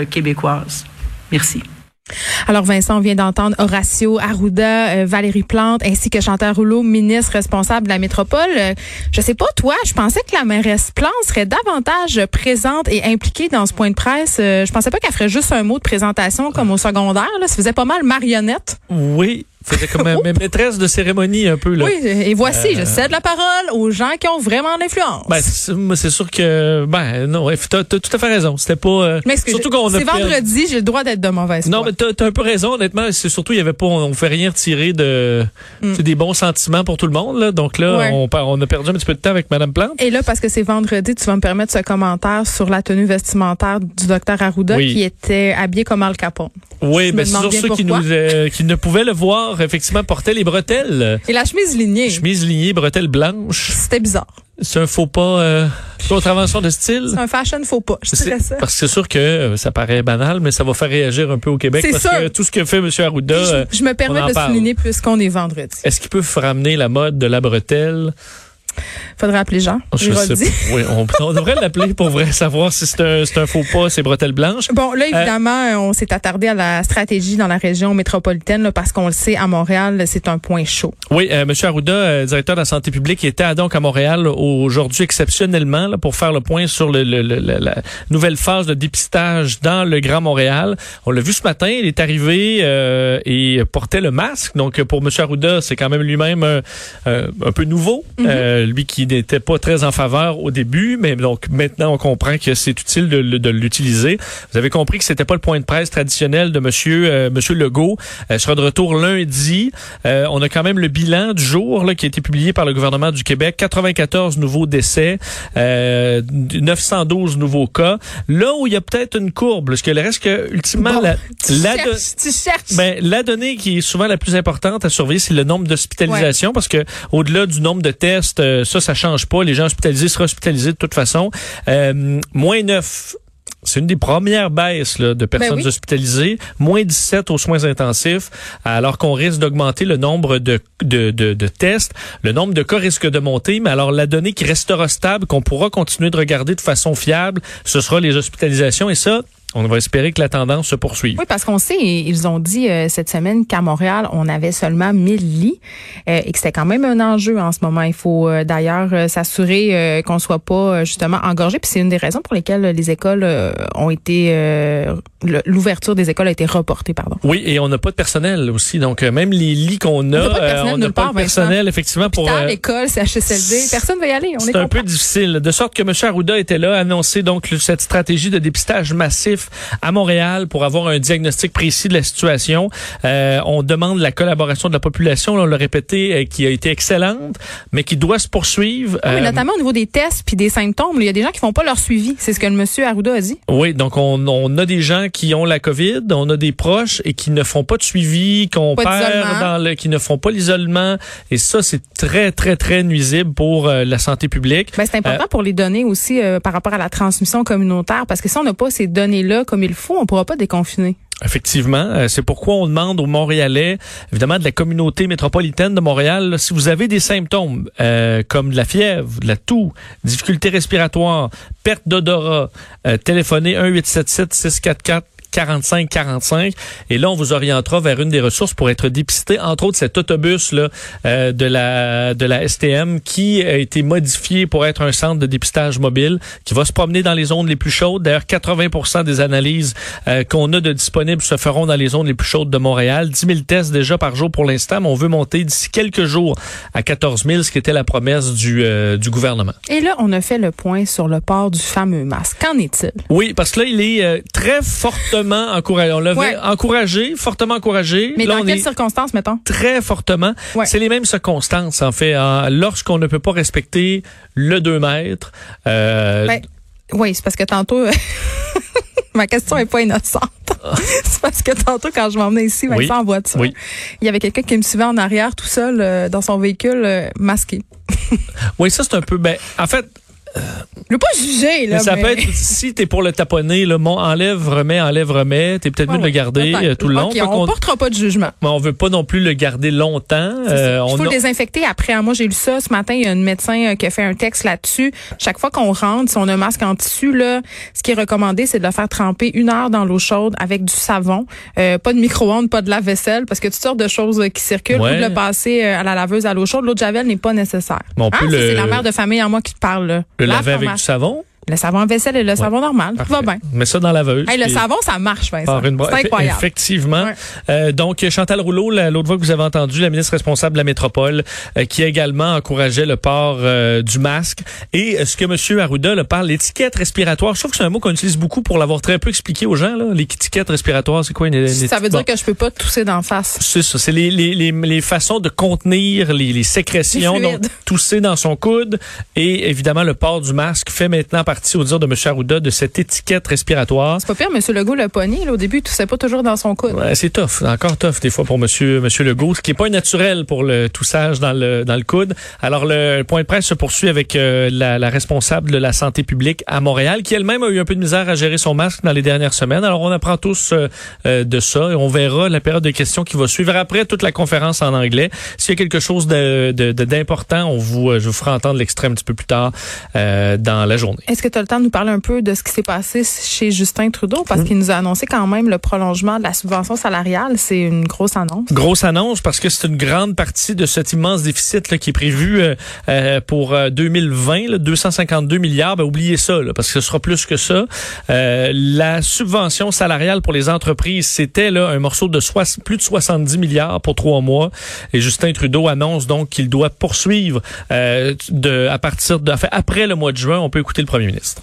québécoise. Merci. Alors Vincent, on vient d'entendre Horacio Arruda, euh, Valérie Plante, ainsi que Chantal Rouleau, ministre responsable de la métropole. Euh, je sais pas toi, je pensais que la mairesse Plante serait davantage présente et impliquée dans ce point de presse. Euh, je pensais pas qu'elle ferait juste un mot de présentation comme au secondaire. Là. Ça faisait pas mal marionnette. Oui, c'était comme maîtresse de cérémonie un peu là. Oui, et voici, je cède la parole aux gens qui ont vraiment l'influence. Ben, c'est sûr que ben non, t'as as tout à fait raison. C'était pas euh, surtout qu'on C'est vendredi, j'ai le droit d'être de mauvaise Non, mais t'as as un peu raison honnêtement, c'est surtout il y avait pas on, fait rien retirer de mm. des bons sentiments pour tout le monde là. Donc là, on, on a perdu un petit peu de temps avec madame Plante. Et là parce que c'est vendredi, tu vas me permettre ce commentaire sur la tenue vestimentaire du docteur Arruda qui était habillé comme Al Capone. Oui, ben c'est sur ceux qui nous euh, qui ne pouvaient le voir effectivement portait les bretelles. Et la chemise lignée. Chemise lignée, bretelles blanches. C'était bizarre. C'est un faux pas, euh, contravention de style? C'est un fashion faux pas, je dirais ça. Parce que c'est sûr que euh, ça paraît banal, mais ça va faire réagir un peu au Québec. Parce que tout ce que fait M. Arruda. Je, je me permets de souligner puisqu'on est vendredi. Est-ce qu'il peut ramener la mode de la bretelle? Faudrait appeler Jean. Je sais, oui, on, devrait l'appeler pour vrai savoir si c'est un, un, faux pas, ces bretelles blanches. Bon, là, évidemment, euh, on s'est attardé à la stratégie dans la région métropolitaine parce qu'on le sait, à Montréal, c'est un point chaud. Oui, euh, M. Arruda, euh, directeur de la santé publique, était donc à Montréal aujourd'hui exceptionnellement là, pour faire le point sur le, la nouvelle phase de dépistage dans le Grand Montréal. On l'a vu ce matin, il est arrivé et portait le masque. Donc, pour M. Arruda, c'est quand même lui-même un peu nouveau. Mm-hmm. Lui qui n'était pas très en faveur au début, mais donc maintenant on comprend que c'est utile de, de l'utiliser. Vous avez compris que c'était pas le point de presse traditionnel de Monsieur euh, Monsieur Legault. Euh, sera de retour lundi. Euh, on a quand même le bilan du jour là, qui a été publié par le gouvernement du Québec. 94 nouveaux décès, 912 nouveaux cas. Là où il y a peut-être une courbe, parce que le reste que ultimement la, la, cherches, Ben, la donnée qui est souvent la plus importante à surveiller, c'est le nombre d'hospitalisations, parce que au-delà du nombre de tests euh, ça, ça change pas. Les gens hospitalisés seront hospitalisés de toute façon. Euh, moins 9 c'est une des premières baisses de ben personnes hospitalisées, moins 17 aux soins intensifs, alors qu'on risque d'augmenter le nombre de, de, de, de, tests, le nombre de cas risque de monter, mais alors la donnée qui restera stable, qu'on pourra continuer de regarder de façon fiable, ce sera les hospitalisations, et ça, on va espérer que la tendance se poursuive. Oui, parce qu'on sait, ils ont dit euh, cette semaine qu'à Montréal, on avait seulement 1000 lits euh, et que c'était quand même un enjeu en ce moment. Il faut euh, d'ailleurs s'assurer qu'on soit pas justement engorgé. Puis c'est une des raisons pour lesquelles les écoles ont été, l'ouverture des écoles a été reportée, pardon. Oui, et on n'a pas de personnel aussi. Donc même les lits qu'on a, on n'a pas de personnel effectivement pour. l'école, CHSLD, personne va y aller. C'est un peu difficile. De sorte que M. Arruda était là, annoncer donc cette stratégie de dépistage massif à Montréal pour avoir un diagnostic précis de la situation. Euh, on demande la collaboration de la population, on l'a répété, euh, qui a été excellente, mais qui doit se poursuivre. Oui, euh, notamment au niveau des tests puis des symptômes. Il y a des gens qui font pas leur suivi. C'est ce que le monsieur Arruda a dit. Oui, donc on, on, a des gens qui ont la COVID, on a des proches et qui ne font pas de suivi, qu'on perd dans le, qui ne font pas l'isolement. Et ça, c'est très, très, très nuisible pour la santé publique. Ben, c'est important pour les données aussi par rapport à la transmission communautaire, parce que si on n'a pas ces données-là, comme il faut, on pourra pas déconfiner. Effectivement, euh, c'est pourquoi on demande aux Montréalais, évidemment de la communauté métropolitaine de Montréal, si vous avez des symptômes euh, comme de la fièvre, de la toux, difficultés respiratoires, perte d'odorat, euh, téléphonez 1 877 644 45-45. Et là, on vous orientera vers une des ressources pour être dépisté, entre autres cet autobus là euh, de la de la STM qui a été modifié pour être un centre de dépistage mobile qui va se promener dans les zones les plus chaudes. D'ailleurs, 80% des analyses euh, qu'on a de disponibles se feront dans les zones les plus chaudes de Montréal. 10 000 tests déjà par jour pour l'instant, mais on veut monter d'ici quelques jours à 14 000, ce qui était la promesse du, euh, du gouvernement. Et là, on a fait le point sur le port du fameux masque. Qu'en est-il? Oui, parce que là, il est très fortement encouragé. On l'avait encouragé, fortement encouragé. Mais dans quelles circonstances, mettons? Très fortement. C'est les mêmes circonstances, en fait. Lorsqu'on ne peut pas respecter le 2 mètres. Euh, ben, oui, c'est parce que tantôt... Ma question est pas innocente. c'est parce que tantôt, quand je m'emmenais ici, Vincent, en voiture, il y avait quelqu'un qui me suivait en arrière tout seul euh, dans son véhicule euh, masqué. oui, ça, c'est un peu... Ben, en fait, Pas juger, là. Mais ça mais- peut être, si t'es pour le taponner, là, mon enlève, remets, enlève, remets, t'es peut-être mieux de le garder euh, tout le long. OK, Fait on qu'on- portera pas de jugement. mais on veut pas non plus le garder longtemps. Euh, Il faut a- le désinfecter après. Moi, j'ai lu ça ce matin. Il y a une médecin euh, qui a fait un texte là-dessus. Chaque fois qu'on rentre, si on a un masque en tissu, là, ce qui est recommandé, c'est de le faire tremper une heure dans l'eau chaude avec du savon. Pas de micro-ondes, pas de lave-vaisselle, parce que toutes sortes de choses qui circulent. Ouais. Ou de le passer à la laveuse à l'eau chaude. L'eau de javel n'est pas nécessaire. Ça, le- c'est la mère de famille en moi qui te parle. Là. Le Lave laver avec du savon. Le savon à vaisselle et le savon normal. Tout va bien. Mets ça dans la laveuse. Hey, le savon, ça marche, Vincent. une C'est incroyable. Effectivement. Ouais. Euh, donc, Chantal Rouleau, la- l'autre fois que vous avez entendu, la ministre responsable de la métropole, euh, qui également encouragé le port euh, du masque. Et euh, ce que M. Arruda là, parle, l'étiquette respiratoire, je trouve que c'est un mot qu'on utilise beaucoup pour l'avoir très peu expliqué aux gens. là. L'étiquette respiratoire, c'est quoi une, une Ça veut bon. dire que je peux pas tousser d'en face. C'est ça, c'est les, les, les, les façons de contenir les, les sécrétions, donc tousser dans son coude et évidemment le port du masque fait maintenant partie, au dire de M. Arruda, de cette étiquette respiratoire. C'est pas pire, M. Legault l'a pogné. Là, au début, il toussait pas toujours dans son coude. Ouais, c'est tough, encore tough des fois pour Monsieur Monsieur Legault, ce qui est pas naturel pour le toussage dans le dans le coude. Alors le point de presse se poursuit avec euh, la, la responsable de la santé publique à Montréal, qui elle-même a eu un peu de misère à gérer son masque dans les dernières semaines. Alors on apprend tous euh, euh, de ça et on verra la période de questions qui va suivre après toute la conférence en anglais. S'il y a quelque chose de de- de- d'important, on vous je vous ferai entendre l'extrait un petit peu plus tard euh, dans la journée. Est-ce que tu as le temps de nous parler un peu de ce qui s'est passé chez Justin Trudeau? Parce qu'il nous a annoncé quand même le prolongement de la subvention salariale. C'est une grosse annonce. Grosse annonce parce que c'est une grande partie de cet immense déficit là, qui est prévu euh, euh, pour euh, 2020, là, 252 milliards. Ben, oubliez ça, là, parce que ce sera plus que ça. Euh, la subvention salariale pour les entreprises, c'était là un morceau de plus de 70 milliards pour trois mois. Et Justin Trudeau annonce donc qu'il doit poursuivre euh, de, à partir de, enfin, après le mois de juin. On peut écouter le premier ministre.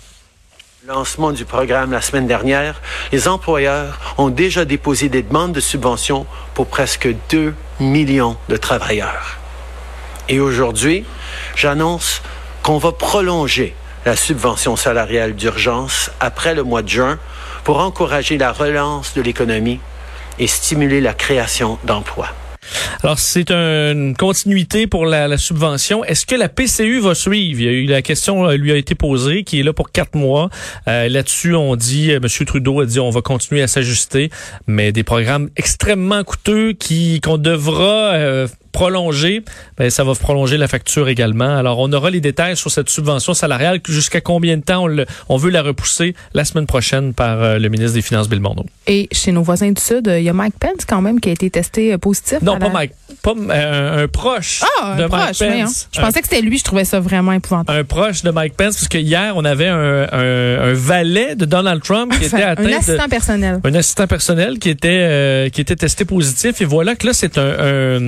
lancement du programme la semaine dernière, les employeurs ont déjà déposé des demandes de subventions pour presque 2 millions de travailleurs. Et aujourd'hui, j'annonce qu'on va prolonger la subvention salariale d'urgence après le mois de juin pour encourager la relance de l'économie et stimuler la création d'emplois. Alors, c'est une continuité pour la, la subvention. Est-ce que la PCU va suivre? Il y a eu la question euh, lui a été posée, qui est là pour quatre mois. Euh, Là-dessus, on dit, euh, M. Trudeau a dit, on va continuer à s'ajuster, mais des programmes extrêmement coûteux qui qu'on devra euh, prolonger, ben, ça va prolonger la facture également. Alors, on aura les détails sur cette subvention salariale. Jusqu'à combien de temps on, le- on veut la repousser la semaine prochaine par euh, le ministre des Finances, Bill Morneau. Et chez nos voisins du Sud, il y a Mike Pence quand même qui a été testé positif. À pas la- Mike, pas euh, un proche Ah, de un Mike proche, mais, hein. Pence. Je pensais que c'était lui. Je trouvais ça vraiment épouvantable. un proche de Mike Pence, parce que hier, on avait un, un, un valet de Donald Trump qui était atteint un de- assistant personnel. un assistant personnel qui était euh, qui était testé positif et voilà que là c'est un,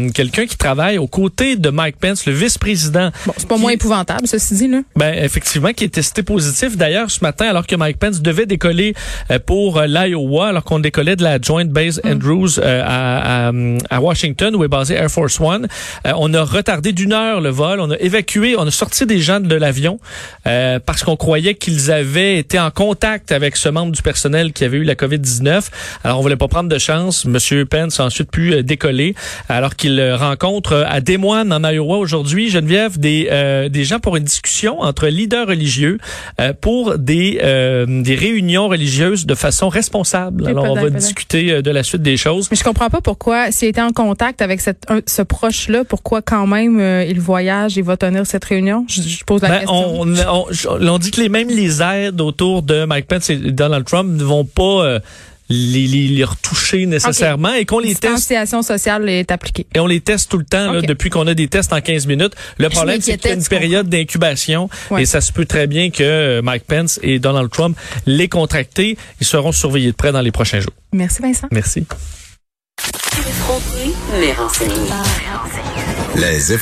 un- quelqu'un qui travaille aux côtés de Mike Pence, le vice-président. Bon, c'est pas qui- moins épouvantable, ceci dit, là. Ben effectivement qui est testé positif. D'ailleurs ce matin alors que Mike Pence devait décoller euh, pour euh, l'Iowa alors qu'on décollait de la Joint Base Andrews euh, à, à, à Washington où est basé Air Force One, euh, on a retardé d'une heure le vol, on a évacué, on a sorti des gens de l'avion euh, parce qu'on croyait qu'ils avaient été en contact avec ce membre du personnel qui avait eu la COVID-19. Alors on voulait pas prendre de chance. Monsieur Pence a ensuite pu euh, décoller alors qu'il euh, rencontre à Des Moines en Iowa aujourd'hui, Geneviève, des euh, des gens pour une discussion entre leaders religieux euh, pour des euh, des réunions religieuses de façon responsable. Oui, Alors on va discuter de la suite des choses. Mais je comprends pas pourquoi, s'il était en contact avec cette, un- ce proche-là, pourquoi quand même euh, il voyage et va tenir cette réunion? Je, je pose la Ben, question. on, on, on- on dit que les même les aides autour de Mike Pence et Donald Trump ne vont pas euh, les, les, les retoucher nécessairement et qu'on les teste Distanciation sociale est appliquée. et on les teste tout le temps là, depuis qu'on a des tests en 15 minutes. Le problème c'est qu'il y a une période d'incubation Ouais. et ça se peut très bien que euh, Mike Pence et Donald Trump les contractés, ils seront surveillés de près dans les prochains jours. Merci Vincent. Merci. Effronté, mais renseigné. Les